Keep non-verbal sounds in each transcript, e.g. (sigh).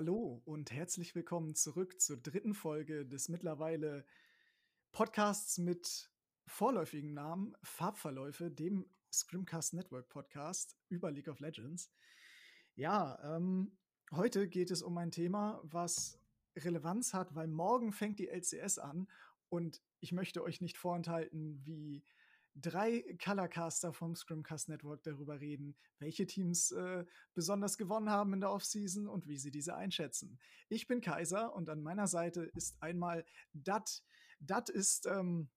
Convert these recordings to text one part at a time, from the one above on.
Hallo und herzlich willkommen zurück zur dritten Folge des mittlerweile Podcasts mit vorläufigem Namen Farbverläufe, dem Scrimcast Network Podcast über League of Legends. Ja, ähm, heute geht es um ein Thema, was Relevanz hat, weil morgen fängt die LCS an und ich möchte euch nicht vorenthalten, wie drei Colorcaster vom Scrimcast Network darüber reden, welche Teams äh, besonders gewonnen haben in der Offseason und wie sie diese einschätzen. Ich bin Kaiser und an meiner Seite ist einmal Dat. Dat ist ähm,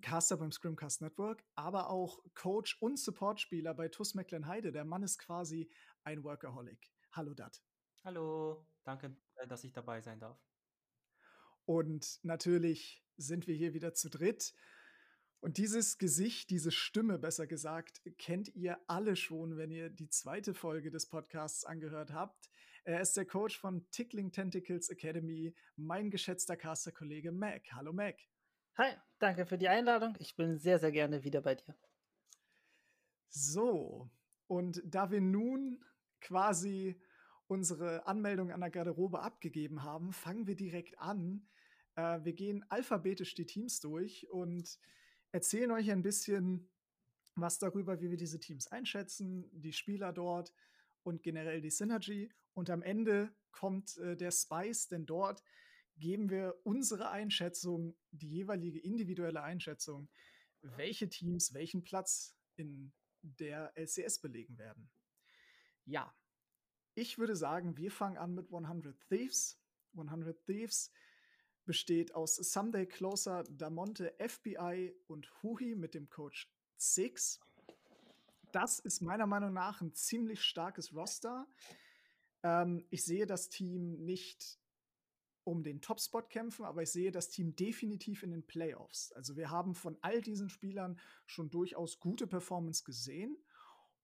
Caster beim Scrimcast Network, aber auch Coach und Supportspieler bei TuS Mecklenheide. Der Mann ist quasi ein Workaholic. Hallo Dat. Hallo, danke, äh, dass ich dabei sein darf. Und natürlich sind wir hier wieder zu dritt. Und dieses Gesicht, diese Stimme, besser gesagt, kennt ihr alle schon, wenn ihr die zweite Folge des Podcasts angehört habt. Er ist der Coach von Tickling Tentacles Academy, mein geschätzter Caster-Kollege Mac. Hallo Mac. Hi, danke für die Einladung. Ich bin sehr, sehr gerne wieder bei dir. So, und da wir nun quasi unsere Anmeldung an der Garderobe abgegeben haben, fangen wir direkt an. Äh, wir gehen alphabetisch die Teams durch und erzählen euch ein bisschen was darüber, wie wir diese Teams einschätzen, die Spieler dort und generell die Synergy. Und am Ende kommt äh, der Spice, denn dort geben wir unsere Einschätzung, die jeweilige individuelle Einschätzung, welche Teams welchen Platz in der LCS belegen werden. Ja, ich würde sagen, wir fangen an mit 100 Thieves. 100 Thieves besteht aus Someday Closer, Damonte, FBI und Huhi mit dem Coach Six. Das ist meiner Meinung nach ein ziemlich starkes Roster. Ähm, ich sehe das Team nicht um den Topspot kämpfen, aber ich sehe das Team definitiv in den Playoffs. Also wir haben von all diesen Spielern schon durchaus gute Performance gesehen.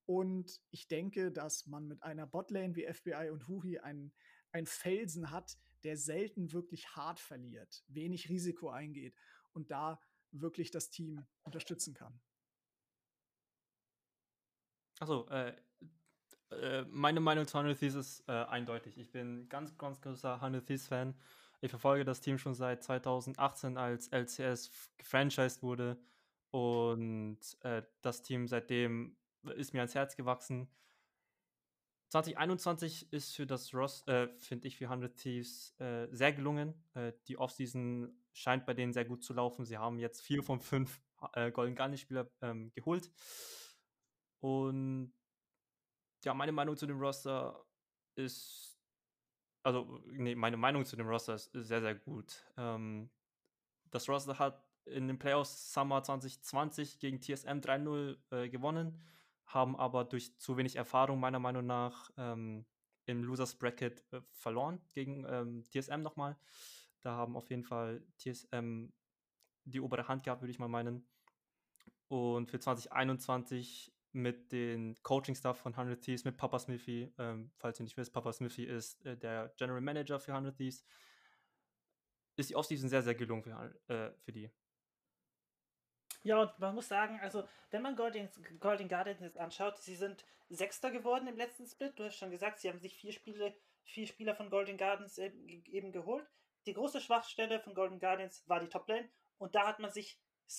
Und ich denke, dass man mit einer Botlane wie FBI und Huhi einen, einen Felsen hat, der selten wirklich hart verliert, wenig Risiko eingeht und da wirklich das Team unterstützen kann. Also äh, äh, meine Meinung zu Hundred Thieves ist äh, eindeutig. Ich bin ganz, ganz großer Hundred Thieves Fan. Ich verfolge das Team schon seit 2018, als LCS gefranchised wurde. Und äh, das Team seitdem ist mir ans Herz gewachsen. 2021 ist für das Ross, äh, finde ich, für 100 Thieves äh, sehr gelungen. Äh, die Offseason scheint bei denen sehr gut zu laufen. Sie haben jetzt vier von fünf äh, Golden Gunny-Spieler ähm, geholt. Und ja, meine Meinung zu dem Roster ist, also, nee, meine Meinung zu dem Roster ist, ist sehr, sehr gut. Ähm, das Roster hat in den Playoffs Summer 2020 gegen TSM 3-0 äh, gewonnen haben aber durch zu wenig Erfahrung meiner Meinung nach ähm, im Losers Bracket äh, verloren gegen ähm, TSM nochmal. Da haben auf jeden Fall TSM die obere Hand gehabt, würde ich mal meinen. Und für 2021 mit den Coaching-Staff von 100 Thieves, mit Papa Smithy, ähm, falls ihr nicht wisst, Papa Smithy ist äh, der General Manager für 100 Thieves, ist die Offseason sehr, sehr gelungen für, äh, für die. Ja, und man muss sagen, also wenn man Golden, Golden Guardians jetzt anschaut, sie sind Sechster geworden im letzten Split. Du hast schon gesagt, sie haben sich vier Spiele, vier Spieler von Golden Gardens eben geholt. Die große Schwachstelle von Golden Guardians war die Toplane und da hat man sich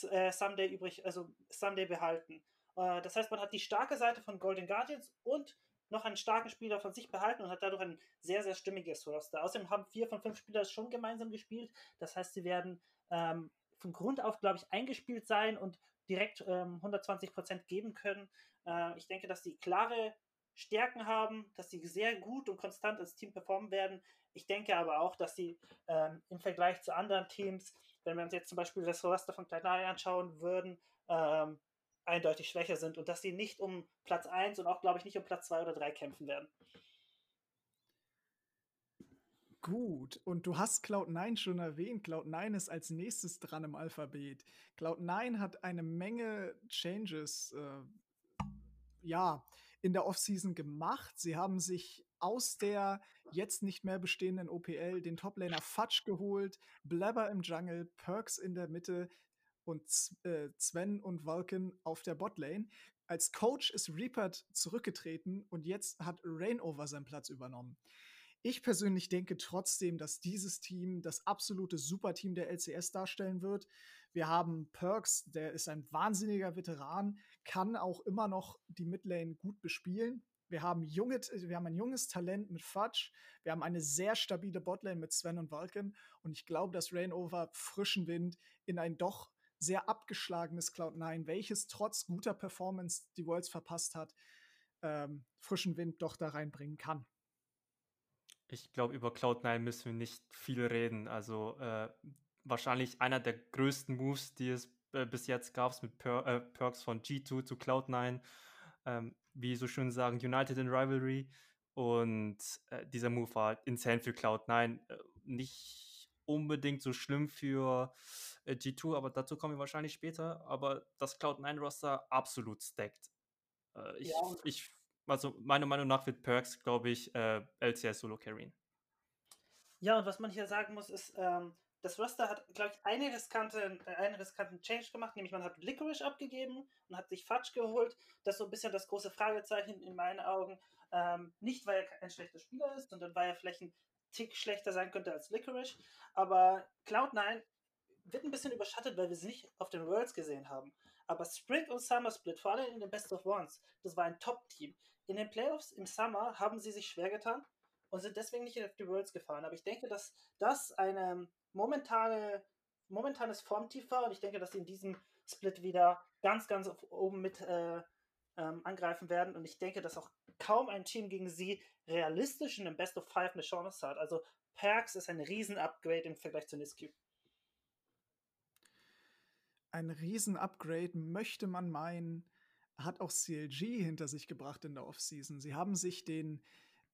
äh, Someday übrig, also Someday behalten. Äh, das heißt, man hat die starke Seite von Golden Guardians und noch einen starken Spieler von sich behalten und hat dadurch ein sehr, sehr stimmiges Roster. Außerdem haben vier von fünf Spieler schon gemeinsam gespielt. Das heißt, sie werden ähm, von Grund auf, glaube ich, eingespielt sein und direkt ähm, 120 Prozent geben können. Äh, ich denke, dass sie klare Stärken haben, dass sie sehr gut und konstant als Team performen werden. Ich denke aber auch, dass sie ähm, im Vergleich zu anderen Teams, wenn wir uns jetzt zum Beispiel das Roster von Kleinari anschauen würden, ähm, eindeutig schwächer sind und dass sie nicht um Platz 1 und auch, glaube ich, nicht um Platz 2 oder 3 kämpfen werden. Gut, und du hast Cloud9 schon erwähnt. Cloud9 ist als nächstes dran im Alphabet. Cloud9 hat eine Menge Changes äh, ja, in der Offseason gemacht. Sie haben sich aus der jetzt nicht mehr bestehenden OPL den Toplaner Fudge geholt, Blabber im Jungle, Perks in der Mitte und äh, Sven und Vulcan auf der Botlane. Als Coach ist Reapert zurückgetreten und jetzt hat Rainover seinen Platz übernommen. Ich persönlich denke trotzdem, dass dieses Team das absolute Superteam der LCS darstellen wird. Wir haben Perks, der ist ein wahnsinniger Veteran, kann auch immer noch die Midlane gut bespielen. Wir haben, junge, wir haben ein junges Talent mit Fudge. Wir haben eine sehr stabile Botlane mit Sven und Vulcan. Und ich glaube, dass Rainover frischen Wind in ein doch sehr abgeschlagenes Cloud9, welches trotz guter Performance die Worlds verpasst hat, ähm, frischen Wind doch da reinbringen kann. Ich glaube, über Cloud9 müssen wir nicht viel reden. Also äh, wahrscheinlich einer der größten Moves, die es äh, bis jetzt gab, mit per äh, Perks von G2 zu Cloud9. Ähm, wie so schön sagen, United in Rivalry. Und äh, dieser Move war insane für Cloud9. Äh, nicht unbedingt so schlimm für äh, G2, aber dazu kommen wir wahrscheinlich später. Aber das Cloud9-Roster absolut stacked. Ich, ja. ich, also meiner Meinung nach wird Perks, glaube ich, LCS Solo carryen. Ja, und was man hier sagen muss, ist, ähm, das Roster hat, glaube ich, eine riskante, äh, einen riskanten Change gemacht, nämlich man hat Licorice abgegeben und hat sich Fudge geholt. Das ist so ein bisschen das große Fragezeichen in meinen Augen. Ähm, nicht, weil er ein schlechter Spieler ist, sondern weil er vielleicht ein Tick schlechter sein könnte als Licorice. Aber Cloud9 wird ein bisschen überschattet, weil wir sie nicht auf den Worlds gesehen haben. Aber Spring und Summer Split, vor allem in den Best of Ones, das war ein Top-Team. In den Playoffs im Summer haben sie sich schwer getan und sind deswegen nicht in die Worlds gefahren. Aber ich denke, dass das eine momentane, momentanes Formtief war und ich denke, dass sie in diesem Split wieder ganz, ganz oben mit äh, ähm, angreifen werden und ich denke, dass auch kaum ein Team gegen sie realistisch in dem Best of Five eine Chance hat. Also Perks ist ein Riesen-Upgrade im Vergleich zu Niscube. Ein Riesen-Upgrade möchte man meinen, hat auch CLG hinter sich gebracht in der Offseason. Sie haben sich den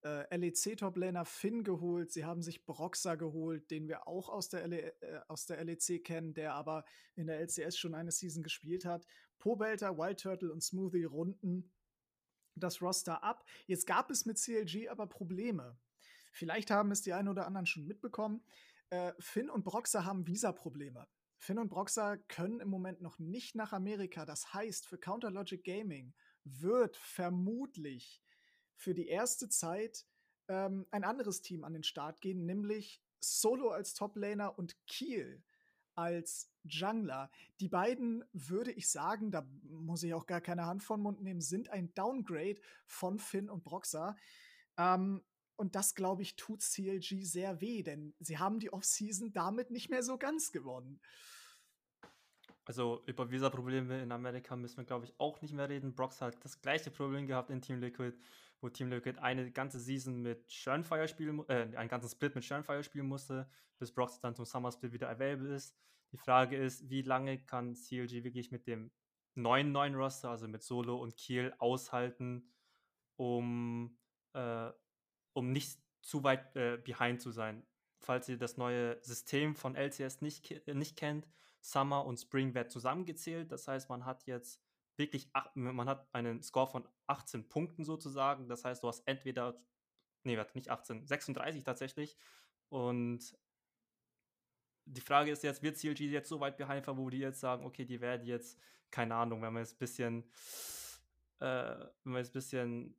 äh, LEC-Top-Laner Finn geholt, sie haben sich Broxer geholt, den wir auch aus der, LE, äh, aus der LEC kennen, der aber in der LCS schon eine Season gespielt hat. Pobelter, Wild Turtle und Smoothie runden das Roster ab. Jetzt gab es mit CLG aber Probleme. Vielleicht haben es die einen oder anderen schon mitbekommen. Äh, Finn und Broxer haben Visa-Probleme. Finn und Broxer können im Moment noch nicht nach Amerika. Das heißt, für Counter Logic Gaming wird vermutlich für die erste Zeit ähm, ein anderes Team an den Start gehen, nämlich Solo als Toplaner und Kiel als Jungler. Die beiden, würde ich sagen, da muss ich auch gar keine Hand von Mund nehmen, sind ein Downgrade von Finn und Broxa. Ähm, und das, glaube ich, tut CLG sehr weh, denn sie haben die Offseason damit nicht mehr so ganz gewonnen. Also über Visa-Probleme in Amerika müssen wir, glaube ich, auch nicht mehr reden. Brox hat das gleiche Problem gehabt in Team Liquid wo Team Liquid eine ganze Season mit Shurnfire spielen, äh, einen ganzen Split mit Shurnfire spielen musste, bis Brox dann zum Summer Split wieder available ist. Die Frage ist, wie lange kann CLG wirklich mit dem neuen neuen Roster, also mit Solo und Kiel, aushalten, um, äh, um nicht zu weit äh, behind zu sein. Falls ihr das neue System von LCS nicht, nicht kennt, Summer und Spring wird zusammengezählt. Das heißt, man hat jetzt wirklich, acht, man hat einen Score von 18 Punkten sozusagen. Das heißt, du hast entweder, nee, warte, nicht 18, 36 tatsächlich. Und die Frage ist jetzt, wird CLG jetzt so weit behind wo die jetzt sagen, okay, die werden jetzt, keine Ahnung, wenn wir jetzt ein bisschen, äh, wenn wir jetzt ein bisschen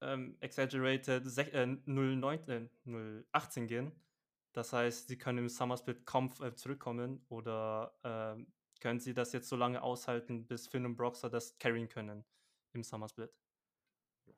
ähm, exaggerated äh, 0,19, äh, 0,18 gehen. Das heißt, sie können im Summer Split kaum äh, zurückkommen oder ähm, können sie das jetzt so lange aushalten, bis Finn und Broxer das carryen können im Summer Split?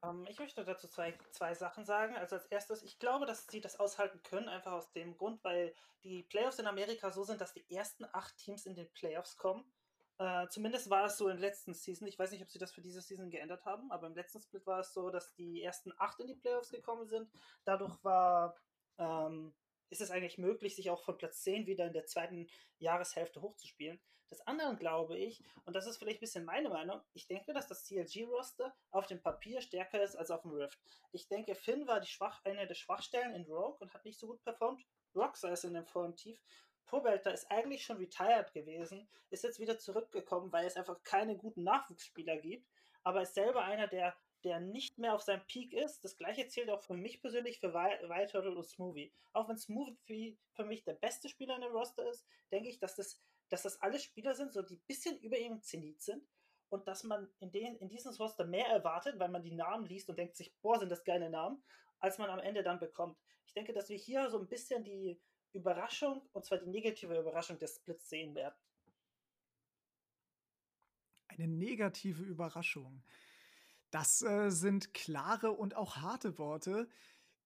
Um, ähm, ich möchte dazu zwei, zwei Sachen sagen. Also als erstes, ich glaube, dass sie das aushalten können, einfach aus dem Grund, weil die Playoffs in Amerika so sind, dass die ersten acht Teams in den Playoffs kommen. Uh, zumindest war es so in der letzten Season. Ich weiß nicht, ob sie das für diese Season geändert haben, aber im letzten Split war es so, dass die ersten acht in die Playoffs gekommen sind. Dadurch war ähm, ist es eigentlich möglich, sich auch von Platz 10 wieder in der zweiten Jahreshälfte hochzuspielen. Das andere glaube ich, und das ist vielleicht ein bisschen meine Meinung, ich denke, dass das CLG-Roster auf dem Papier stärker ist als auf dem Rift. Ich denke, Finn war die Schwach eine der Schwachstellen in Rogue und hat nicht so gut performt. Roxer ist in dem Formtief. Pobelter ist eigentlich schon retired gewesen, ist jetzt wieder zurückgekommen, weil es einfach keine guten Nachwuchsspieler gibt, aber ist selber einer, der der nicht mehr auf seinem Peak ist. Das gleiche zählt auch für mich persönlich für Wild Turtle und Smoothie. Auch wenn Smoothie für mich der beste Spieler in dem Roster ist, denke ich, dass das, dass das alle Spieler sind, so die ein bisschen über ihm Zenit sind und dass man in, den, in diesem Roster mehr erwartet, weil man die Namen liest und denkt sich, boah, sind das geile Namen. als man am Ende dann bekommt. Ich denke, dass wir hier so ein bisschen die Überraschung, und zwar die negative Überraschung des Splits sehen werden. Eine negative Überraschung. Das äh, sind klare und auch harte Worte.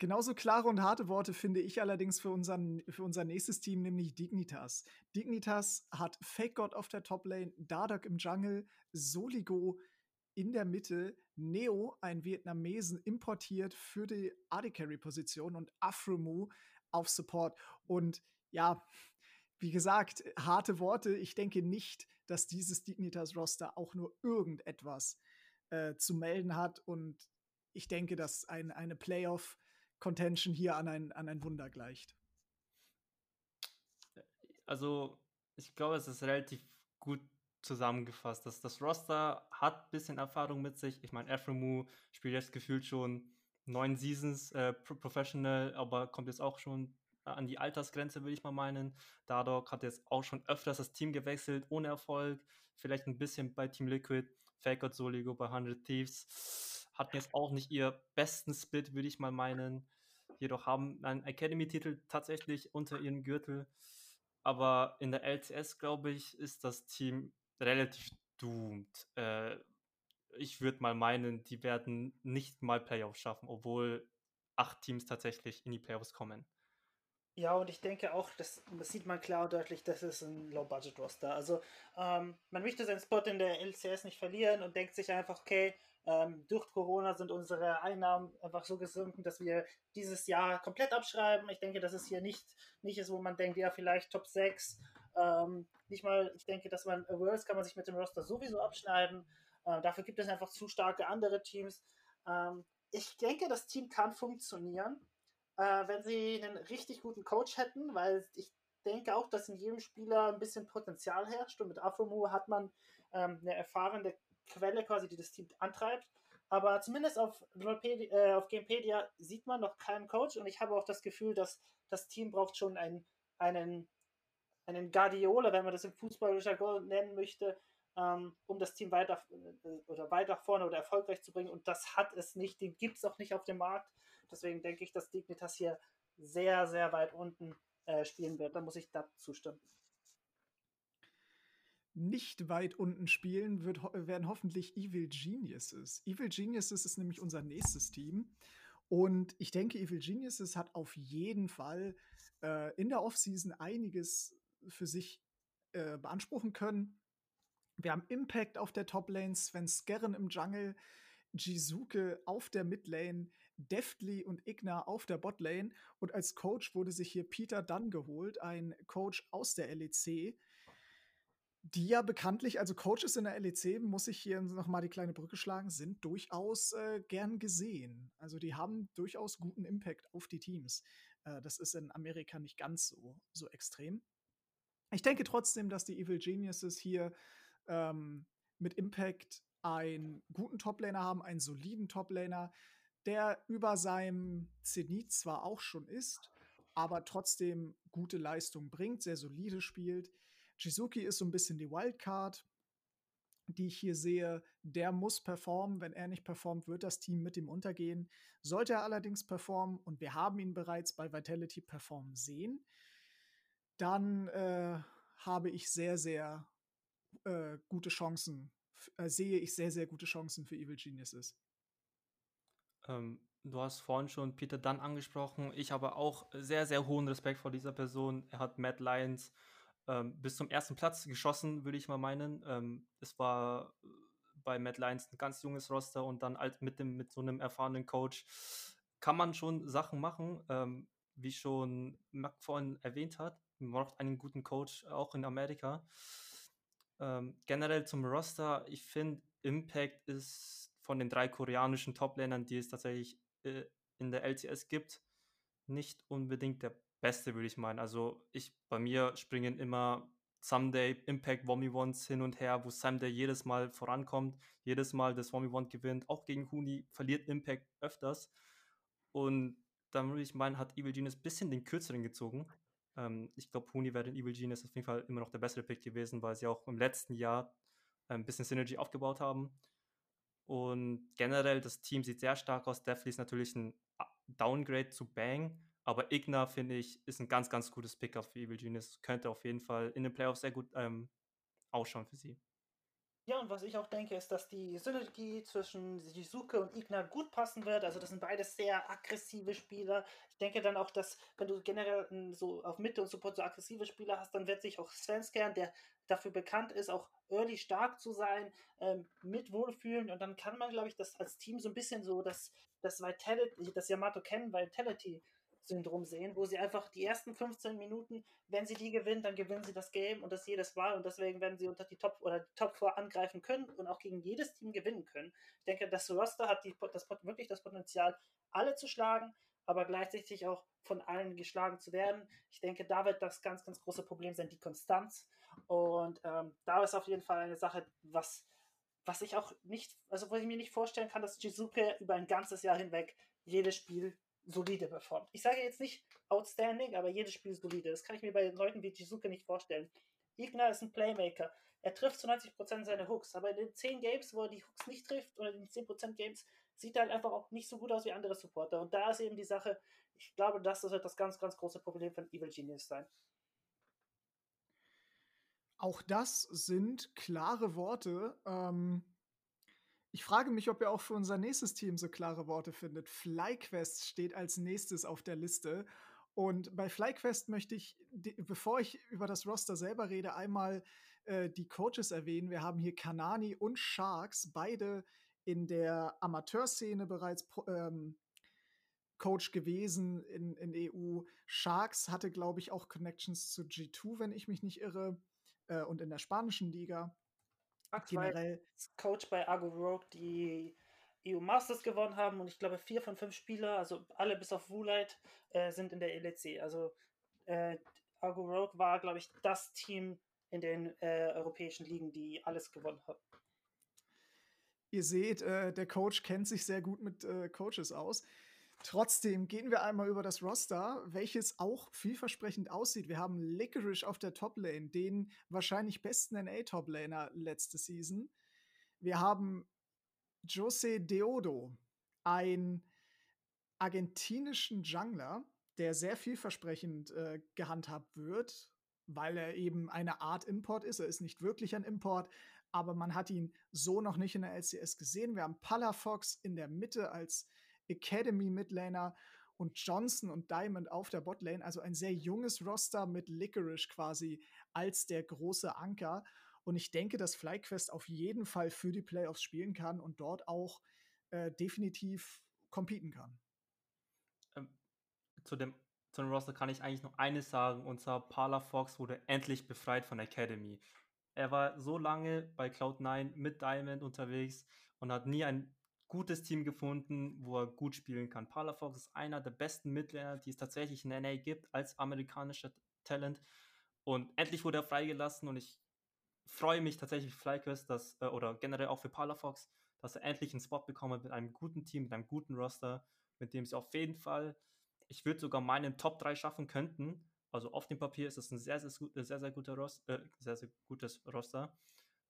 Genauso klare und harte Worte finde ich allerdings für, unseren, für unser nächstes Team, nämlich Dignitas. Dignitas hat Fake God auf der Toplane, Dardak im Jungle, Soligo in der Mitte, Neo, ein Vietnamesen, importiert für die AD Carry Position und Afromu auf Support. Und ja, wie gesagt, harte Worte. Ich denke nicht, dass dieses Dignitas Roster auch nur irgendetwas äh, zu melden hat. Und ich denke, dass ein, eine Playoff-Contention hier an ein, an ein Wunder gleicht. Also, ich glaube, es ist relativ gut zusammengefasst. Das, das Roster hat ein bisschen Erfahrung mit sich. Ich meine, Afremu spielt jetzt gefühlt schon neun Seasons äh, Professional, aber kommt jetzt auch schon an die Altersgrenze, würde ich mal meinen. Dardock hat jetzt auch schon öfters das Team gewechselt, ohne Erfolg. Vielleicht ein bisschen bei Team Liquid. Fakert Soligo bei 100 Thieves. Hatten jetzt auch nicht ihr besten Split, würde ich mal meinen. Jedoch haben einen Academy-Titel tatsächlich unter ihrem Gürtel. Aber in der LCS, glaube ich, ist das Team relativ doomed. Äh, ich würde mal meinen, die werden nicht mal Playoffs schaffen, obwohl acht Teams tatsächlich in die Playoffs kommen. Ja, und ich denke auch, das, das sieht man klar und deutlich, das ist ein Low-Budget-Roster. Also ähm, man möchte seinen Spot in der LCS nicht verlieren und denkt sich einfach, okay, ähm, durch Corona sind unsere Einnahmen einfach so gesunken, dass wir dieses Jahr komplett abschreiben. Ich denke, dass es hier nicht, nicht ist, wo man denkt, ja, vielleicht Top 6. Ähm, nicht mal, ich denke, dass man Worlds kann man sich mit dem Roster sowieso abschneiden. Äh, dafür gibt es einfach zu starke andere Teams. Ähm, ich denke, das Team kann funktionieren äh, wenn sie einen richtig guten Coach hätten, weil ich denke auch, dass in jedem Spieler ein bisschen Potenzial herrscht und mit Afomu hat man ähm, eine erfahrene Quelle quasi, die das Team antreibt. Aber zumindest auf, äh, auf Gamepedia sieht man noch keinen Coach und ich habe auch das Gefühl, dass das Team braucht schon einen, einen, einen Guardiola, wenn man das im Fußballjargon nennen möchte, ähm, um das Team weiter äh, oder weiter vorne oder erfolgreich zu bringen. Und das hat es nicht, den gibt es auch nicht auf dem Markt. Deswegen denke ich, dass Dignitas hier sehr, sehr weit unten äh, spielen wird. Da muss ich da zustimmen. Nicht weit unten spielen wird, werden hoffentlich Evil Geniuses. Evil Geniuses ist nämlich unser nächstes Team. Und ich denke, Evil Geniuses hat auf jeden Fall äh, in der Offseason einiges für sich äh, beanspruchen können. Wir haben Impact auf der Top-Lane, Sven Skerren im Jungle, Jizuke auf der Midlane, Deftly und Igna auf der Botlane. Und als Coach wurde sich hier Peter Dunn geholt, ein Coach aus der LEC, die ja bekanntlich, also Coaches in der LEC, muss ich hier nochmal die kleine Brücke schlagen, sind durchaus äh, gern gesehen. Also die haben durchaus guten Impact auf die Teams. Äh, das ist in Amerika nicht ganz so, so extrem. Ich denke trotzdem, dass die Evil Geniuses hier ähm, mit Impact einen guten Toplaner haben, einen soliden Toplaner, der über seinem Zenit zwar auch schon ist, aber trotzdem gute Leistung bringt, sehr solide spielt. Jizuki ist so ein bisschen die Wildcard, die ich hier sehe. Der muss performen. Wenn er nicht performt, wird das Team mit ihm untergehen. Sollte er allerdings performen, und wir haben ihn bereits bei Vitality performen sehen, dann äh, habe ich sehr, sehr äh, gute Chancen, äh, sehe ich sehr, sehr gute Chancen für Evil Geniuses. Ähm, du hast vorhin schon Peter Dunn angesprochen. Ich habe auch sehr, sehr hohen Respekt vor dieser Person. Er hat Matt Lyons ähm, bis zum ersten Platz geschossen, würde ich mal meinen. Ähm, es war äh, bei Matt Lyons ein ganz junges Roster und dann halt mit, dem, mit so einem erfahrenen Coach kann man schon Sachen machen, ähm, wie schon Mac vorhin erwähnt hat. Man braucht einen guten Coach, auch in Amerika. Ähm, generell zum Roster, ich finde, Impact ist von den drei koreanischen Top-Ländern, die es tatsächlich äh, in der LCS gibt, nicht unbedingt der beste, würde ich meinen. Also ich, bei mir springen immer Someday Impact Womivons hin und her, wo Someday jedes Mal vorankommt, jedes Mal das Womivont gewinnt. Auch gegen Huni verliert Impact öfters. Und dann würde ich meinen, hat Evil Genius ein bisschen den kürzeren gezogen. Ähm, ich glaube, Huni wäre in Evil Genius auf jeden Fall immer noch der bessere Pick gewesen, weil sie auch im letzten Jahr ein bisschen Synergy aufgebaut haben. Und generell, das Team sieht sehr stark aus. Deathly ist natürlich ein Downgrade zu Bang. Aber Igna, finde ich, ist ein ganz, ganz gutes Pickup für Evil Genius. Könnte auf jeden Fall in den Playoffs sehr gut ähm, ausschauen für sie. Ja, und was ich auch denke, ist, dass die Synergie zwischen Shizuke und Igna gut passen wird. Also das sind beide sehr aggressive Spieler. Ich denke dann auch, dass wenn du generell so auf Mitte und Support so aggressive Spieler hast, dann wird sich auch Svenskern, der dafür bekannt ist, auch early stark zu sein, ähm, mit wohlfühlen. Und dann kann man, glaube ich, das als Team so ein bisschen so das, das Vitality, das Yamato Ken Vitality Syndrom sehen, wo sie einfach die ersten 15 Minuten, wenn sie die gewinnen, dann gewinnen sie das Game und das jedes Mal und deswegen werden sie unter die Top oder die Top 4 angreifen können und auch gegen jedes Team gewinnen können. Ich denke, das Roster hat die, das, wirklich das Potenzial, alle zu schlagen, aber gleichzeitig auch von allen geschlagen zu werden. Ich denke, da wird das ganz, ganz große Problem sein, die Konstanz. Und ähm, da ist auf jeden Fall eine Sache, was, was ich auch nicht, also wo ich mir nicht vorstellen kann, dass Jizuke über ein ganzes Jahr hinweg jedes Spiel solide performt. Ich sage jetzt nicht outstanding, aber jedes Spiel solide. Das kann ich mir bei Leuten wie Jizuke nicht vorstellen. Igna ist ein Playmaker. Er trifft zu 90% seine Hooks, aber in den 10 Games, wo er die Hooks nicht trifft, oder in den 10% Games, sieht halt einfach auch nicht so gut aus wie andere Supporter. Und da ist eben die Sache, ich glaube, das wird das ganz, ganz große Problem von Evil Genius sein. Auch das sind klare Worte. Ähm, ich frage mich, ob ihr auch für unser nächstes Team so klare Worte findet. FlyQuest steht als nächstes auf der Liste. Und bei FlyQuest möchte ich, bevor ich über das Roster selber rede, einmal äh, die Coaches erwähnen. Wir haben hier Kanani und Sharks, beide in der Amateurszene bereits ähm, Coach gewesen in, in EU. Sharks hatte, glaube ich, auch Connections zu G2, wenn ich mich nicht irre, äh, und in der spanischen Liga. Max generell. Coach bei Argo Rogue, die EU Masters gewonnen haben und ich glaube vier von fünf Spieler, also alle bis auf Woolite, äh, sind in der LEC. Also äh, Argo Rogue war, glaube ich, das Team in den äh, europäischen Ligen, die alles gewonnen haben. Ihr seht, äh, der Coach kennt sich sehr gut mit äh, Coaches aus. Trotzdem gehen wir einmal über das Roster, welches auch vielversprechend aussieht. Wir haben Licorice auf der Top-Lane, den wahrscheinlich besten NA-Top-Laner letzte Season. Wir haben Jose Deodo, ein argentinischen Jungler, der sehr vielversprechend äh, gehandhabt wird, weil er eben eine Art Import ist. Er ist nicht wirklich ein Import, aber man hat ihn so noch nicht in der LCS gesehen. Wir haben Palafox in der Mitte als Academy Midlaner und Johnson und Diamond auf der Botlane. Also ein sehr junges Roster mit Licorice quasi als der große Anker. Und ich denke, dass FlyQuest auf jeden Fall für die Playoffs spielen kann und dort auch äh, definitiv competen kann. Ähm, zu, dem, zu dem Roster kann ich eigentlich noch eines sagen, und zwar Parla Fox wurde endlich befreit von Academy. Er war so lange bei Cloud9 mit Diamond unterwegs und hat nie ein gutes Team gefunden, wo er gut spielen kann. Palafox ist einer der besten Midlaner, die es tatsächlich in NA gibt, als amerikanischer Talent. Und endlich wurde er freigelassen und ich freue mich tatsächlich für FlyQuest, dass, äh, oder generell auch für Palafox, dass er endlich einen Spot bekommt mit einem guten Team, mit einem guten Roster, mit dem sie auf jeden Fall, ich würde sogar meinen Top 3 schaffen könnten. Also auf dem Papier ist es ein sehr, sehr, sehr, sehr, guter Roster, äh, sehr, sehr gutes Roster.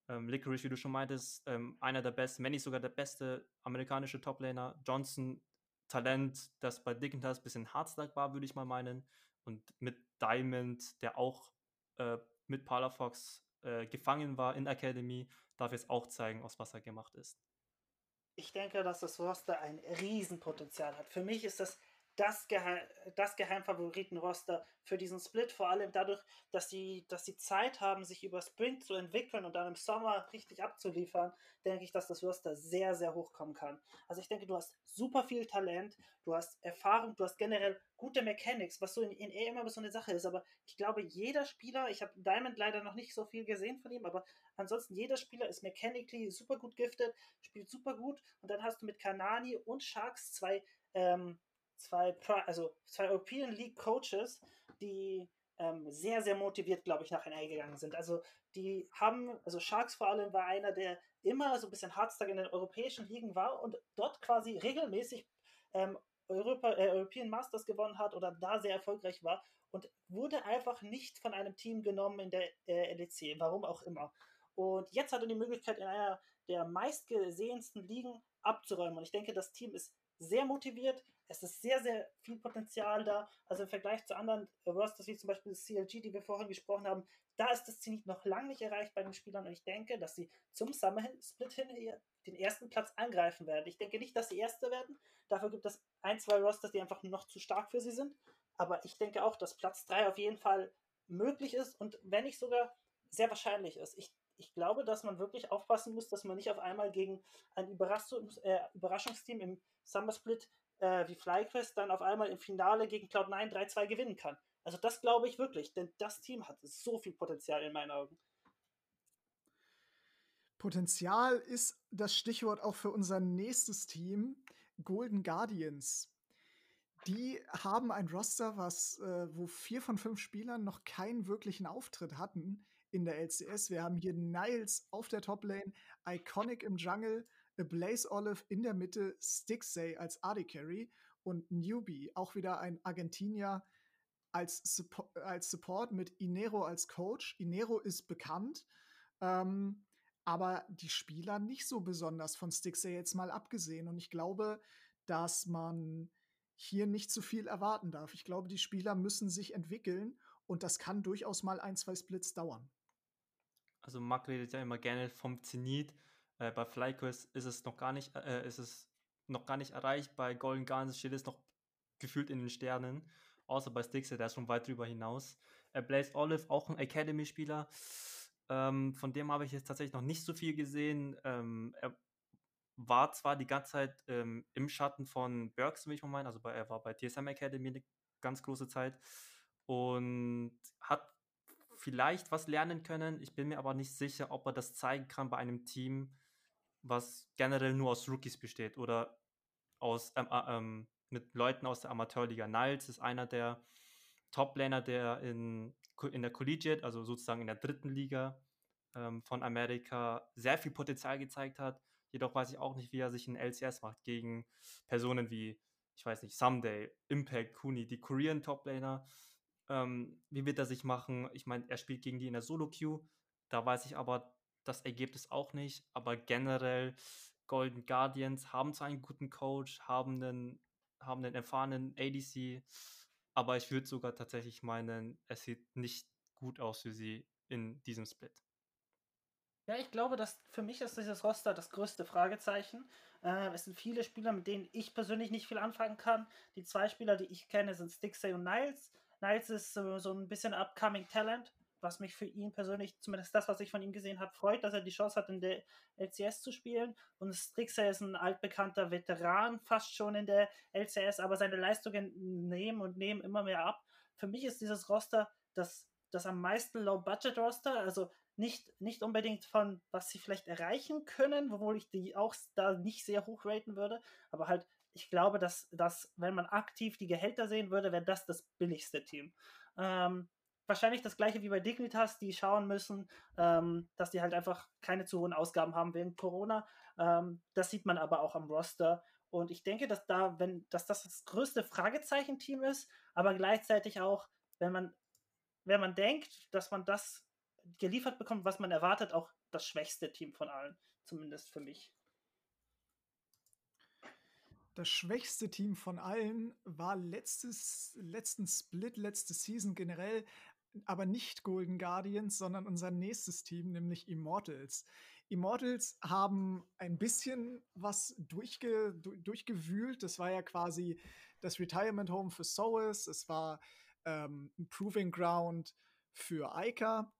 Ähm, Licorice, wie du schon meintest, ähm, einer der besten, wenn nicht sogar der beste amerikanische Toplaner. Johnson, Talent, das bei Dignitas ein bisschen Hardstack war, würde ich mal meinen. Und mit Diamond, der auch äh, mit Palafox äh, gefangen war in Academy, darf jetzt auch zeigen, aus was er gemacht ist. Ich denke, dass das Roster ein Riesenpotenzial hat. Für mich ist das das, Geheim, das Geheimfavoritenroster für diesen Split, vor allem dadurch, dass sie, dass sie Zeit haben, sich über Spring zu entwickeln und dann im Sommer richtig abzuliefern, denke ich, dass das Roster sehr, sehr hoch kommen kann. Also ich denke, du hast super viel Talent, du hast Erfahrung, du hast generell gute Mechanics, was so in, in E immer so eine Sache ist, aber ich glaube, jeder Spieler, ich habe Diamond leider noch nicht so viel gesehen von ihm, aber ansonsten jeder Spieler ist mechanically super gut giftet, spielt super gut. Und dann hast du mit Kanani und Sharks zwei ähm, zwei, also zwei European League Coaches, die ähm, sehr, sehr motiviert, glaube ich, nach NA gegangen sind. Also die haben, also Sharks vor allem war einer, der immer so ein bisschen Hardstack in den europäischen Ligen war und dort quasi regelmäßig ähm, Europa, äh, European Masters gewonnen hat oder da sehr erfolgreich war und wurde einfach nicht von einem Team genommen in der äh, LEC, warum auch immer. Und jetzt hat er die Möglichkeit, in einer der meistgesehensten Ligen abzuräumen. Und ich denke, das Team ist sehr motiviert. Es ist sehr, sehr viel Potenzial da. Also im Vergleich zu anderen Rosters, wie zum Beispiel das CLG, die wir vorhin gesprochen haben, da ist das Zenit noch lange nicht erreicht bei den Spielern. Und ich denke, dass sie zum Summer Split hin den ersten Platz angreifen werden. Ich denke nicht, dass sie Erste werden. Dafür gibt es ein, zwei Rosters, die einfach noch zu stark für sie sind. Aber ich denke auch, dass Platz 3 auf jeden Fall möglich ist und wenn nicht sogar sehr wahrscheinlich ist. Ich, ich glaube, dass man wirklich aufpassen muss, dass man nicht auf einmal gegen ein Überraschungs, äh, Überraschungsteam im Summer Split äh, wie FlyQuest dann auf einmal im Finale gegen Cloud9 3-2 gewinnen kann. Also das glaube ich wirklich, denn das Team hat so viel Potenzial in meinen Augen. Potenzial ist das Stichwort auch für unser nächstes Team, Golden Guardians. Die haben ein Roster, was, äh, wo vier von fünf Spielern noch keinen wirklichen Auftritt hatten in der LCS. Wir haben hier Niles auf der Toplane, Iconic im Jungle, Blaze Olive in der Mitte, Stixay als AD Carry und Newbie, auch wieder ein Argentinier als, Suppo als Support mit Inero als Coach. Inero ist bekannt, ähm, aber die Spieler nicht so besonders von Stixay jetzt mal abgesehen. Und ich glaube, dass man hier nicht zu viel erwarten darf. Ich glaube, die Spieler müssen sich entwickeln und das kann durchaus mal ein, zwei Splits dauern. Also Marc redet ja immer gerne vom Zenit. Äh, bei FlyQuest ist es noch gar nicht, äh, ist es noch gar nicht erreicht. Bei Golden Guns steht es noch gefühlt in den Sternen. Außer bei Stixer, der ist schon weit drüber hinaus. Äh, Blaze Olive, auch ein Academy-Spieler. Ähm, von dem habe ich jetzt tatsächlich noch nicht so viel gesehen. Ähm, er war zwar die ganze Zeit ähm, im Schatten von Burks, wie ich mal meine, also bei, er war bei TSM Academy eine ganz große Zeit und hat vielleicht was lernen können. Ich bin mir aber nicht sicher, ob er das zeigen kann bei einem Team, was generell nur aus Rookies besteht oder aus ähm, äh, ähm, mit Leuten aus der Amateurliga. Niles ist einer der Top-Laner, der in, in der Collegiate, also sozusagen in der dritten Liga ähm, von Amerika, sehr viel Potenzial gezeigt hat Jedoch weiß ich auch nicht, wie er sich in LCS macht gegen Personen wie, ich weiß nicht, Someday, Impact, Kuni, die Korean Toplaner. Ähm, wie wird er sich machen? Ich meine, er spielt gegen die in der Solo-Queue. Da weiß ich aber das Ergebnis auch nicht. Aber generell, Golden Guardians haben zwar einen guten Coach, haben einen, haben einen erfahrenen ADC, aber ich würde sogar tatsächlich meinen, es sieht nicht gut aus für sie in diesem Split. Ja, ich glaube, dass für mich ist dieses Roster das größte Fragezeichen. Äh, es sind viele Spieler, mit denen ich persönlich nicht viel anfangen kann. Die zwei Spieler, die ich kenne, sind Stixay und Niles. Niles ist so, so ein bisschen upcoming Talent, was mich für ihn persönlich, zumindest das, was ich von ihm gesehen habe, freut, dass er die Chance hat, in der LCS zu spielen. Und Stixay ist ein altbekannter Veteran, fast schon in der LCS, aber seine Leistungen nehmen und nehmen immer mehr ab. Für mich ist dieses Roster das das am meisten Low-Budget-Roster, also nicht, nicht unbedingt von, was sie vielleicht erreichen können, obwohl ich die auch da nicht sehr hoch raten würde, aber halt, ich glaube, dass, dass wenn man aktiv die Gehälter sehen würde, wäre das das billigste Team. Ähm, wahrscheinlich das gleiche wie bei Dignitas, die schauen müssen, ähm, dass die halt einfach keine zu hohen Ausgaben haben während Corona. Ähm, das sieht man aber auch am Roster. Und ich denke, dass da, wenn, dass das das größte Fragezeichen-Team ist, aber gleichzeitig auch, wenn man wenn man denkt, dass man das geliefert bekommt, was man erwartet, auch das schwächste Team von allen, zumindest für mich. Das schwächste Team von allen war letztes, letzten Split, letzte Season generell, aber nicht Golden Guardians, sondern unser nächstes Team, nämlich Immortals. Immortals haben ein bisschen was durchge, durchgewühlt. Das war ja quasi das Retirement Home für Soas. Es war ähm, ein Proving Ground für Aika.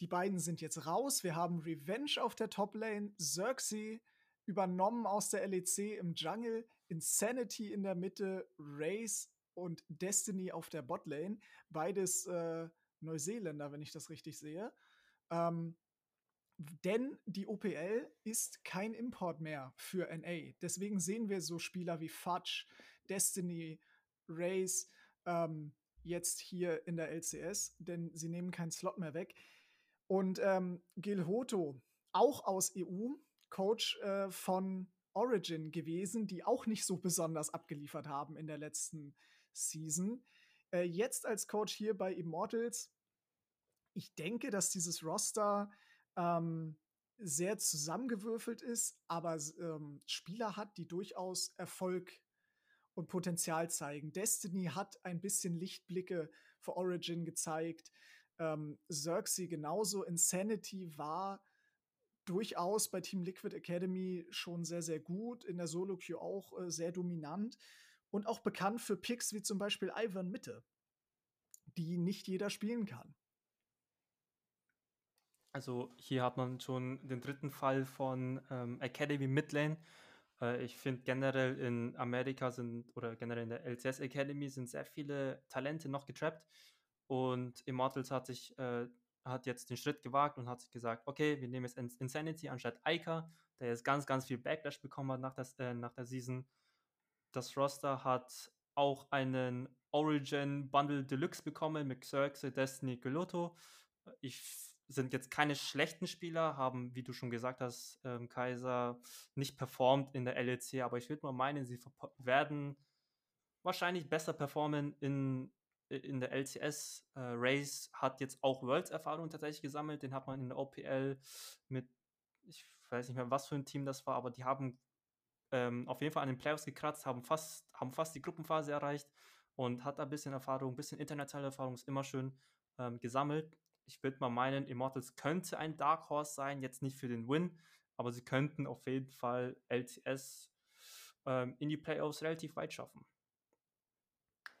Die beiden sind jetzt raus. Wir haben Revenge auf der Top-Lane, Xerxes übernommen aus der LEC im Jungle, Insanity in der Mitte, Race und Destiny auf der Botlane. Beides äh, Neuseeländer, wenn ich das richtig sehe. Ähm, denn die OPL ist kein Import mehr für NA. Deswegen sehen wir so Spieler wie Fudge, Destiny, Race, ähm, jetzt hier in der LCS, denn sie nehmen keinen Slot mehr weg. Und ähm, Gil Hoto, auch aus EU, Coach äh, von Origin gewesen, die auch nicht so besonders abgeliefert haben in der letzten Season. Äh, jetzt als Coach hier bei Immortals. Ich denke, dass dieses Roster ähm, sehr zusammengewürfelt ist, aber ähm, Spieler hat, die durchaus Erfolg und Potenzial zeigen. Destiny hat ein bisschen Lichtblicke für Origin gezeigt. Ähm, Xerxes genauso. Insanity war durchaus bei Team Liquid Academy schon sehr, sehr gut. In der Solo-Queue auch äh, sehr dominant. Und auch bekannt für Picks wie zum Beispiel Ivan Mitte, die nicht jeder spielen kann. Also hier hat man schon den dritten Fall von ähm, Academy Midlane. Äh, ich finde generell in Amerika sind oder generell in der LCS Academy sind sehr viele Talente noch getrappt. Und Immortals hat sich äh, hat jetzt den Schritt gewagt und hat sich gesagt, okay, wir nehmen jetzt Insanity anstatt Ica, der jetzt ganz, ganz viel Backlash bekommen hat nach, das, äh, nach der Season. Das Roster hat auch einen Origin Bundle Deluxe bekommen mit Xerxes, Destiny, Geloto. Ich sind jetzt keine schlechten Spieler, haben, wie du schon gesagt hast, ähm, Kaiser nicht performt in der LEC, aber ich würde mal meinen, sie werden wahrscheinlich besser performen in, in der LCS. Äh, Race hat jetzt auch Worlds-Erfahrung tatsächlich gesammelt, den hat man in der OPL mit, ich weiß nicht mehr, was für ein Team das war, aber die haben ähm, auf jeden Fall an den Playoffs gekratzt, haben fast, haben fast die Gruppenphase erreicht und hat ein bisschen Erfahrung, ein bisschen internationale Erfahrung, ist immer schön ähm, gesammelt ich würde mal meinen, Immortals könnte ein Dark Horse sein, jetzt nicht für den Win, aber sie könnten auf jeden Fall LCS ähm, in die Playoffs relativ weit schaffen.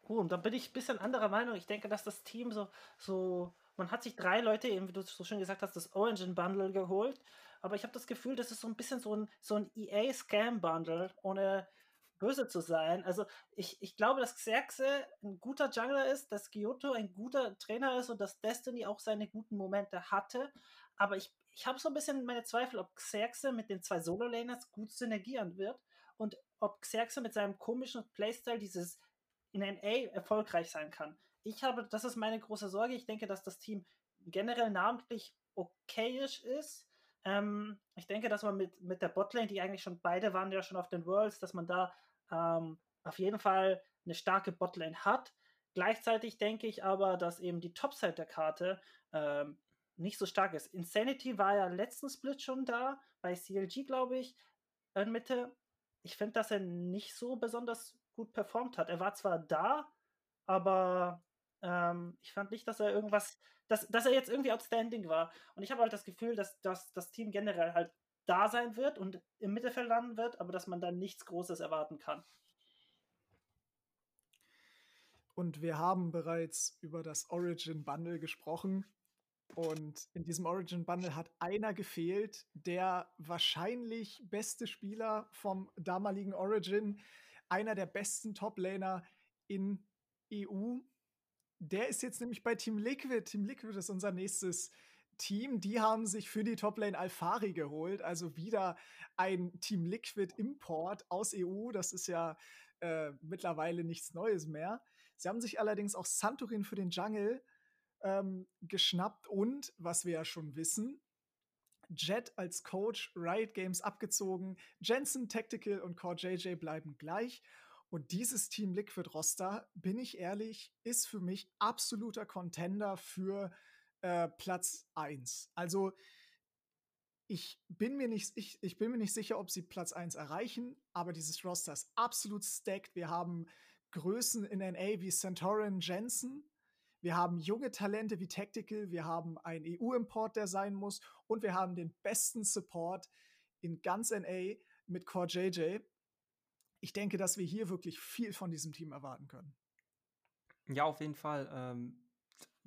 Uh, und da bin ich ein bisschen anderer Meinung. Ich denke, dass das Team so, so, man hat sich drei Leute, eben wie du so schön gesagt hast, das Origin Bundle geholt, aber ich habe das Gefühl, das ist so ein bisschen so ein, so ein EA-Scam-Bundle, ohne böse zu sein. Also ich, ich glaube, dass Xerxe ein guter Jungler ist, dass Kyoto ein guter Trainer ist und dass Destiny auch seine guten Momente hatte. Aber ich, ich habe so ein bisschen meine Zweifel, ob Xerxe mit den zwei Solo-Laners gut synergieren wird und ob Xerxe mit seinem komischen Playstyle dieses in NA erfolgreich sein kann. Ich habe, das ist meine große Sorge. Ich denke, dass das Team generell namentlich okayisch ist. Ähm, ich denke, dass man mit, mit der Botlane, die eigentlich schon beide waren ja schon auf den Worlds, dass man da ähm, auf jeden Fall eine starke Botlane hat. Gleichzeitig denke ich aber, dass eben die Topside der Karte ähm, nicht so stark ist. Insanity war ja letzten Split schon da, bei CLG, glaube ich, in Mitte. Ich finde, dass er nicht so besonders gut performt hat. Er war zwar da, aber ähm, ich fand nicht, dass er irgendwas, dass, dass er jetzt irgendwie outstanding war. Und ich habe halt das Gefühl, dass, dass das Team generell halt da sein wird und im Mittelfeld landen wird, aber dass man dann nichts Großes erwarten kann. Und wir haben bereits über das Origin Bundle gesprochen. Und in diesem Origin Bundle hat einer gefehlt, der wahrscheinlich beste Spieler vom damaligen Origin, einer der besten Top-Laner in EU. Der ist jetzt nämlich bei Team Liquid. Team Liquid ist unser nächstes Team, die haben sich für die Toplane Alfari geholt, also wieder ein Team Liquid Import aus EU. Das ist ja äh, mittlerweile nichts Neues mehr. Sie haben sich allerdings auch Santorin für den Jungle ähm, geschnappt und, was wir ja schon wissen, Jet als Coach, Riot Games abgezogen, Jensen, Tactical und Core JJ bleiben gleich. Und dieses Team Liquid Roster, bin ich ehrlich, ist für mich absoluter Contender für äh, Platz 1. Also ich bin mir nicht, ich, ich bin mir nicht sicher, ob sie Platz 1 erreichen, aber dieses Roster ist absolut stacked. Wir haben Größen in NA wie Centauran Jensen. Wir haben junge Talente wie Tactical, wir haben einen EU-Import, der sein muss, und wir haben den besten Support in ganz NA mit Core JJ. Ich denke, dass wir hier wirklich viel von diesem Team erwarten können. Ja, auf jeden Fall. Ähm,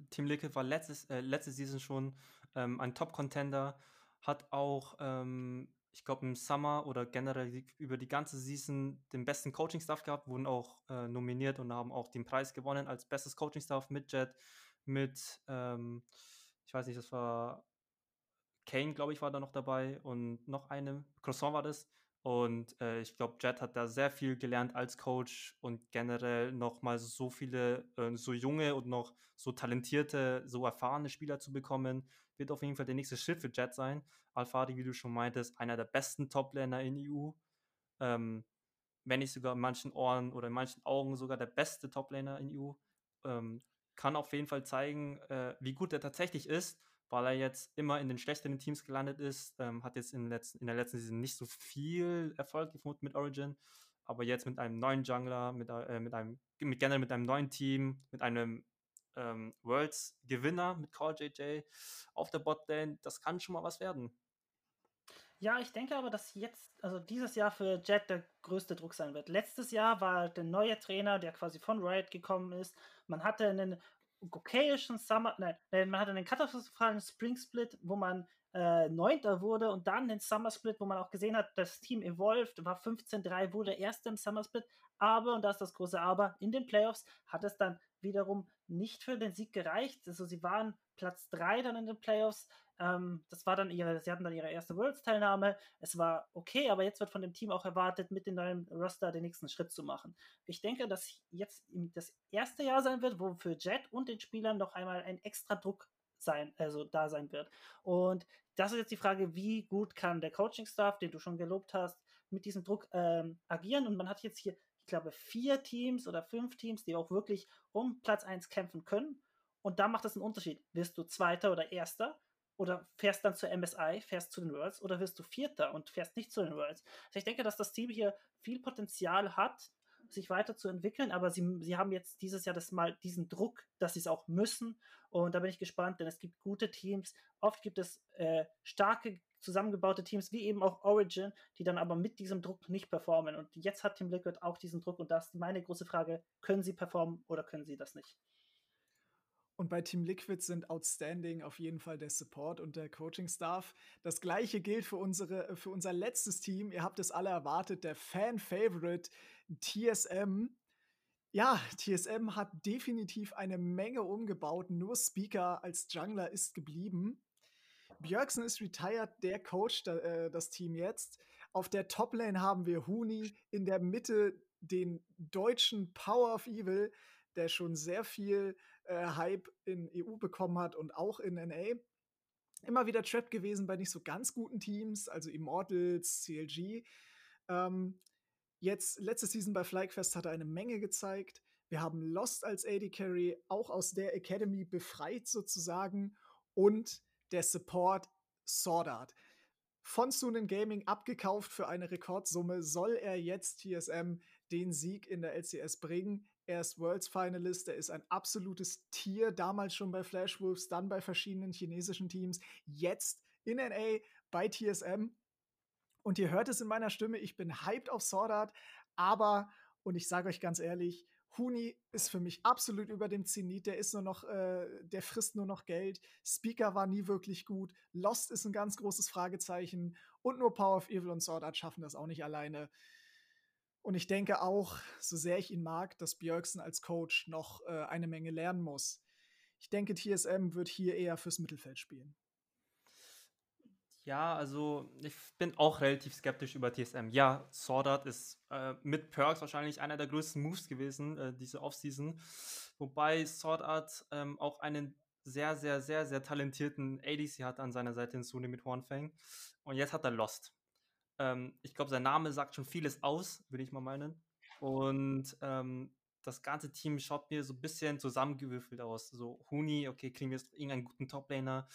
Team Liquid war letztes, äh, letzte Season schon ähm, ein Top-Contender, hat auch, ähm, ich glaube, im Summer oder generell über die ganze Season den besten Coaching-Staff gehabt, wurden auch äh, nominiert und haben auch den Preis gewonnen als bestes Coaching-Staff mit Jet, mit, ähm, ich weiß nicht, das war Kane, glaube ich, war da noch dabei und noch eine, Croissant war das. Und äh, ich glaube, Jet hat da sehr viel gelernt als Coach und generell noch mal so viele, äh, so junge und noch so talentierte, so erfahrene Spieler zu bekommen, wird auf jeden Fall der nächste Schritt für Jet sein. Alfadi, wie du schon meintest, einer der besten Top-Länder in EU. Ähm, wenn nicht sogar in manchen Ohren oder in manchen Augen sogar der beste Top-Laner in EU. Ähm, kann auf jeden Fall zeigen, äh, wie gut er tatsächlich ist weil er jetzt immer in den schlechteren Teams gelandet ist, ähm, hat jetzt in, letzten, in der letzten Saison nicht so viel Erfolg gefunden mit Origin. aber jetzt mit einem neuen Jungler, mit, äh, mit einem, mit, generell mit einem neuen Team, mit einem ähm, Worlds-Gewinner mit Call JJ auf der Botlane, das kann schon mal was werden. Ja, ich denke aber, dass jetzt, also dieses Jahr für Jet der größte Druck sein wird. Letztes Jahr war der neue Trainer, der quasi von Riot gekommen ist. Man hatte einen okayischen Summer, nein, man hatte einen katastrophalen Spring Split, wo man äh, Neunter wurde und dann den Summer Split, wo man auch gesehen hat, das Team evolved, war 15-3, wurde Erster im Summer Split, aber, und das ist das große Aber, in den Playoffs hat es dann wiederum nicht für den Sieg gereicht. Also sie waren Platz 3 dann in den Playoffs. Ähm, das war dann ihre, sie hatten dann ihre erste Worlds-Teilnahme. Es war okay, aber jetzt wird von dem Team auch erwartet, mit dem neuen Roster den nächsten Schritt zu machen. Ich denke, dass jetzt das erste Jahr sein wird, wo für Jet und den Spielern noch einmal ein extra Druck sein, also da sein wird. Und das ist jetzt die Frage, wie gut kann der Coaching-Staff, den du schon gelobt hast, mit diesem Druck ähm, agieren. Und man hat jetzt hier, ich glaube, vier Teams oder fünf Teams, die auch wirklich um Platz 1 kämpfen können. Und da macht es einen Unterschied. Wirst du Zweiter oder Erster? Oder fährst dann zur MSI, fährst zu den Worlds? Oder wirst du Vierter und fährst nicht zu den Worlds? Also ich denke, dass das Team hier viel Potenzial hat, sich weiterzuentwickeln, aber sie, sie haben jetzt dieses Jahr das mal diesen Druck, dass sie es auch müssen. Und da bin ich gespannt, denn es gibt gute Teams. Oft gibt es äh, starke zusammengebaute Teams, wie eben auch Origin, die dann aber mit diesem Druck nicht performen. Und jetzt hat Team Liquid auch diesen Druck und das ist meine große Frage, können sie performen oder können sie das nicht? Und bei Team Liquid sind outstanding auf jeden Fall der Support und der Coaching-Staff. Das gleiche gilt für, unsere, für unser letztes Team. Ihr habt es alle erwartet, der Fan-Favorite TSM. Ja, TSM hat definitiv eine Menge umgebaut. Nur Speaker als Jungler ist geblieben. Björksen ist retired, der coacht äh, das Team jetzt. Auf der Toplane haben wir Huni, in der Mitte den deutschen Power of Evil, der schon sehr viel äh, Hype in EU bekommen hat und auch in NA. Immer wieder trapped gewesen bei nicht so ganz guten Teams, also Immortals, CLG. Ähm, jetzt, letzte Season bei Flyquest hat er eine Menge gezeigt. Wir haben Lost als AD Carry auch aus der Academy befreit sozusagen und der Support Sword Art. Von Sunen Gaming abgekauft für eine Rekordsumme soll er jetzt TSM den Sieg in der LCS bringen. Er ist Worlds Finalist, er ist ein absolutes Tier, damals schon bei Flash Wolves, dann bei verschiedenen chinesischen Teams, jetzt in NA bei TSM. Und ihr hört es in meiner Stimme, ich bin hyped auf Sword Art, aber, und ich sage euch ganz ehrlich, Huni ist für mich absolut über dem Zenit. Der ist nur noch, äh, der frisst nur noch Geld. Speaker war nie wirklich gut. Lost ist ein ganz großes Fragezeichen. Und nur Power of Evil und Sword Art schaffen das auch nicht alleine. Und ich denke auch, so sehr ich ihn mag, dass Björksen als Coach noch äh, eine Menge lernen muss. Ich denke, TSM wird hier eher fürs Mittelfeld spielen. Ja, also ich bin auch relativ skeptisch über TSM. Ja, Sword Art ist äh, mit Perks wahrscheinlich einer der größten Moves gewesen, äh, diese Offseason. Wobei Sword Art ähm, auch einen sehr, sehr, sehr, sehr talentierten ADC hat an seiner Seite in Sune mit Hornfang. Und jetzt hat er Lost. Ähm, ich glaube, sein Name sagt schon vieles aus, würde ich mal meinen. Und ähm, das ganze Team schaut mir so ein bisschen zusammengewürfelt aus. So, Huni, okay, kriegen wir jetzt irgendeinen guten Toplaner.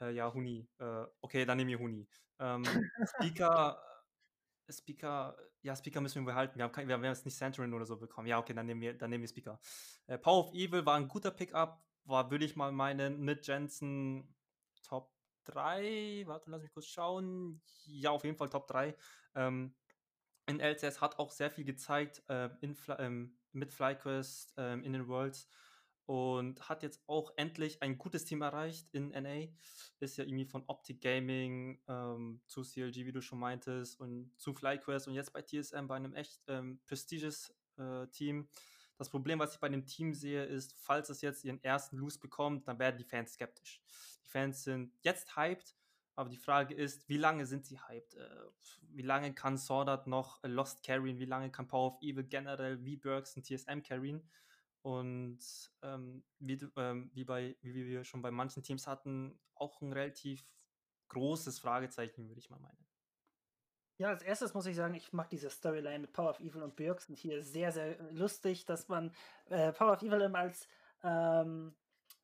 Äh, ja, Huni. Äh, okay, dann nehmen wir Huni. Ähm, Speaker, Speaker, ja, Speaker müssen wir behalten. Wir haben, wir haben jetzt nicht Santorin oder so bekommen. Ja, okay, dann nehmen wir, dann nehmen wir Speaker. Äh, Power of Evil war ein guter Pickup. War, würde ich mal meinen, mit Jensen 3. Warte, lass mich kurz schauen. Ja, auf jeden Fall Top 3. Ähm, in LCS hat auch sehr viel gezeigt äh, in, ähm, mit FlyQuest ähm, in den Worlds und hat jetzt auch endlich ein gutes Team erreicht in NA. Ist ja irgendwie von Optic Gaming ähm, zu CLG, wie du schon meintest, und zu FlyQuest und jetzt bei TSM bei einem echt ähm, prestigious äh, Team. Das Problem, was ich bei dem Team sehe, ist, falls es jetzt ihren ersten Lose bekommt, dann werden die Fans skeptisch. Die Fans sind jetzt hyped, aber die Frage ist, wie lange sind sie hyped? Äh, wie lange kann Sword noch Lost carryen? Wie lange kann Power of Evil generell wie Burks und TSM carryen? Und ähm, wie, ähm, wie, bei, wie wir schon bei manchen Teams hatten, auch ein relativ großes Fragezeichen, würde ich mal meinen. Ja, als erstes muss ich sagen, ich mag diese Storyline mit Power of Evil und Björksen hier sehr, sehr lustig, dass man äh, Power of Evil immer als, ähm,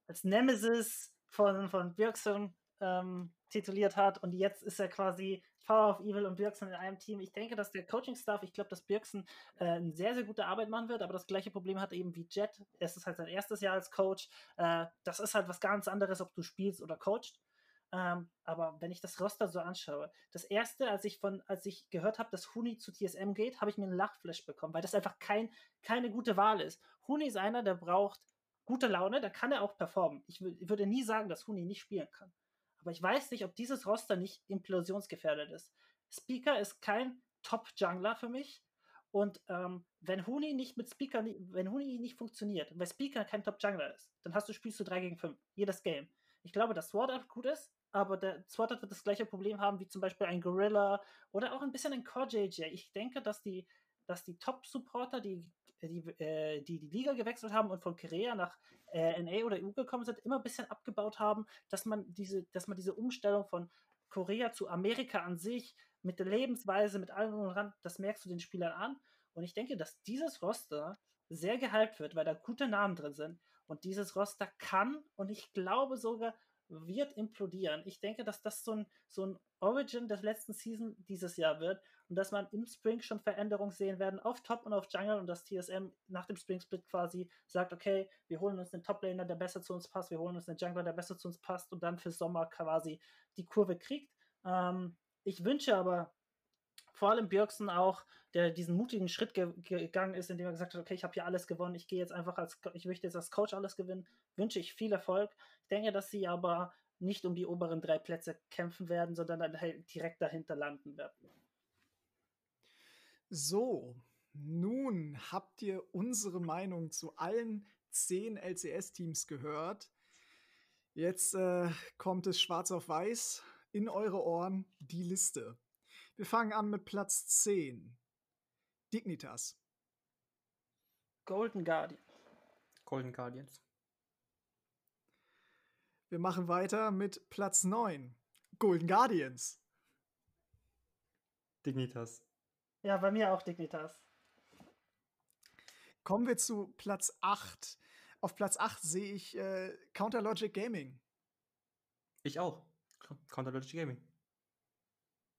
als Nemesis von, von Björksen ähm, tituliert hat und jetzt ist er quasi Power of Evil und Birksen in einem Team. Ich denke, dass der Coaching-Staff, ich glaube, dass Birksen äh, eine sehr, sehr gute Arbeit machen wird, aber das gleiche Problem hat eben wie Jet. Es ist halt sein erstes Jahr als Coach. Äh, das ist halt was ganz anderes, ob du spielst oder coachst. Ähm, aber wenn ich das Roster so anschaue, das erste, als ich von, als ich gehört habe, dass Huni zu TSM geht, habe ich mir einen Lachflash bekommen, weil das einfach kein, keine gute Wahl ist. Huni ist einer, der braucht gute Laune, da kann er auch performen. Ich, ich würde nie sagen, dass Huni nicht spielen kann. Aber ich weiß nicht, ob dieses Roster nicht implosionsgefährdet ist. Speaker ist kein Top-Jungler für mich. Und ähm, wenn Huni nicht mit Speaker, wenn Huni nicht funktioniert, weil Speaker kein Top-Jungler ist, dann hast du, spielst du 3 gegen 5, jedes Game. Ich glaube, dass Sword Art gut ist, aber der Art wird das gleiche Problem haben wie zum Beispiel ein Gorilla oder auch ein bisschen ein Core. Ich denke, dass die, dass die Top-Supporter, die die, äh, die die Liga gewechselt haben und von Korea nach äh, NA oder EU gekommen sind, immer ein bisschen abgebaut haben, dass man diese, dass man diese Umstellung von Korea zu Amerika an sich mit der Lebensweise, mit allem und ran, das merkst du den Spielern an. Und ich denke, dass dieses Roster sehr gehypt wird, weil da gute Namen drin sind. Und dieses Roster kann und ich glaube sogar wird implodieren. Ich denke, dass das so ein, so ein Origin der letzten Season dieses Jahr wird und dass man im Spring schon Veränderungen sehen werden auf Top und auf Jungle und dass TSM nach dem Spring Split quasi sagt, okay, wir holen uns einen Top-Laner, der besser zu uns passt, wir holen uns einen Jungler, der besser zu uns passt und dann für Sommer quasi die Kurve kriegt. Ähm, ich wünsche aber vor allem Björksen auch, der diesen mutigen Schritt ge gegangen ist, indem er gesagt hat, okay, ich habe hier alles gewonnen, ich gehe jetzt einfach als, ich möchte jetzt als Coach alles gewinnen, wünsche ich viel Erfolg. Ich denke, dass sie aber nicht um die oberen drei Plätze kämpfen werden, sondern dann halt direkt dahinter landen werden. So, nun habt ihr unsere Meinung zu allen zehn LCS-Teams gehört. Jetzt äh, kommt es schwarz auf weiß in eure Ohren, die Liste. Wir fangen an mit Platz 10. Dignitas. Golden Guardian. Golden Guardians. Wir machen weiter mit Platz 9. Golden Guardians. Dignitas. Ja, bei mir auch Dignitas. Kommen wir zu Platz 8. Auf Platz 8 sehe ich äh, Counter Logic Gaming. Ich auch. Counter Logic Gaming.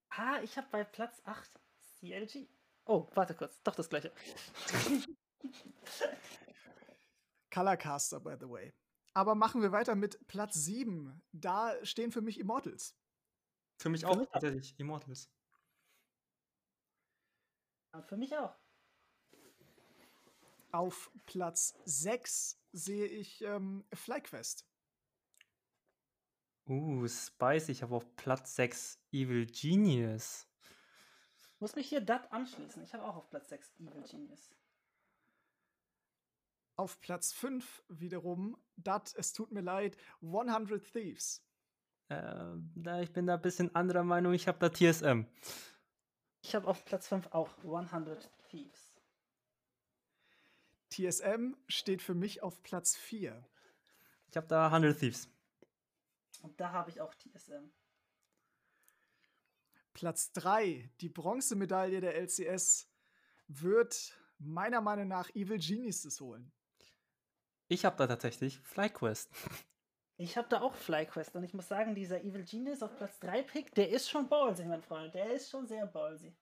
Ah, ich habe bei Platz 8 CLG. Oh, warte kurz. Doch das gleiche. (laughs) Colorcaster, by the way. Aber machen wir weiter mit Platz 7. Da stehen für mich Immortals. Für mich auch tatsächlich Immortals. Für mich auch. Auf Platz 6 sehe ich ähm, FlyQuest. Uh, spicy. Ich habe auf Platz 6 Evil Genius. Muss mich hier dat anschließen. Ich habe auch auf Platz 6 Evil Genius. Auf Platz 5 wiederum, dat, es tut mir leid, 100 Thieves. Äh, ich bin da ein bisschen anderer Meinung. Ich habe da TSM. Ich habe auf Platz 5 auch 100 Thieves. TSM steht für mich auf Platz 4. Ich habe da 100 Thieves. Und da habe ich auch TSM. Platz 3, die Bronzemedaille der LCS, wird meiner Meinung nach Evil Geniuses holen. Ich habe da tatsächlich FlyQuest. Ich habe da auch FlyQuest und ich muss sagen, dieser Evil Genius auf Platz 3 Pick, der ist schon ballsy, mein Freund. Der ist schon sehr ballsy.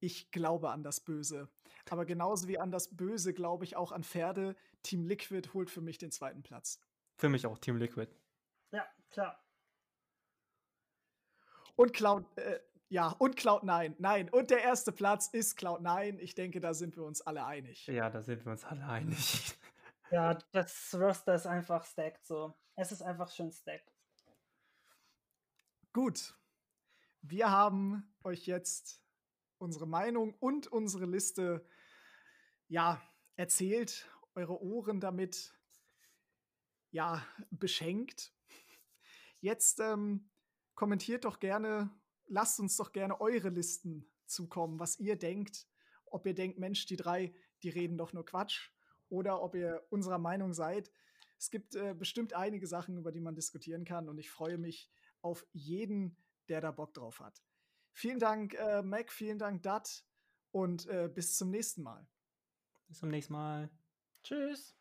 Ich glaube an das Böse. Aber genauso wie an das Böse glaube ich auch an Pferde. Team Liquid holt für mich den zweiten Platz. Für mich auch Team Liquid. Ja, klar. Und Cloud, äh, ja, und Cloud9. Nein, und der erste Platz ist Cloud9. Ich denke, da sind wir uns alle einig. Ja, da sind wir uns alle einig. (laughs) Ja, das Roster ist einfach stacked so. Es ist einfach schön stacked. Gut. Wir haben euch jetzt unsere Meinung und unsere Liste ja erzählt, eure Ohren damit ja beschenkt. Jetzt ähm, kommentiert doch gerne, lasst uns doch gerne eure Listen zukommen, was ihr denkt. Ob ihr denkt, Mensch, die drei, die reden doch nur Quatsch. Oder ob ihr unserer Meinung seid. Es gibt äh, bestimmt einige Sachen, über die man diskutieren kann. Und ich freue mich auf jeden, der da Bock drauf hat. Vielen Dank, äh, Mac, vielen Dank, Dat. Und äh, bis zum nächsten Mal. Bis zum nächsten Mal. Tschüss.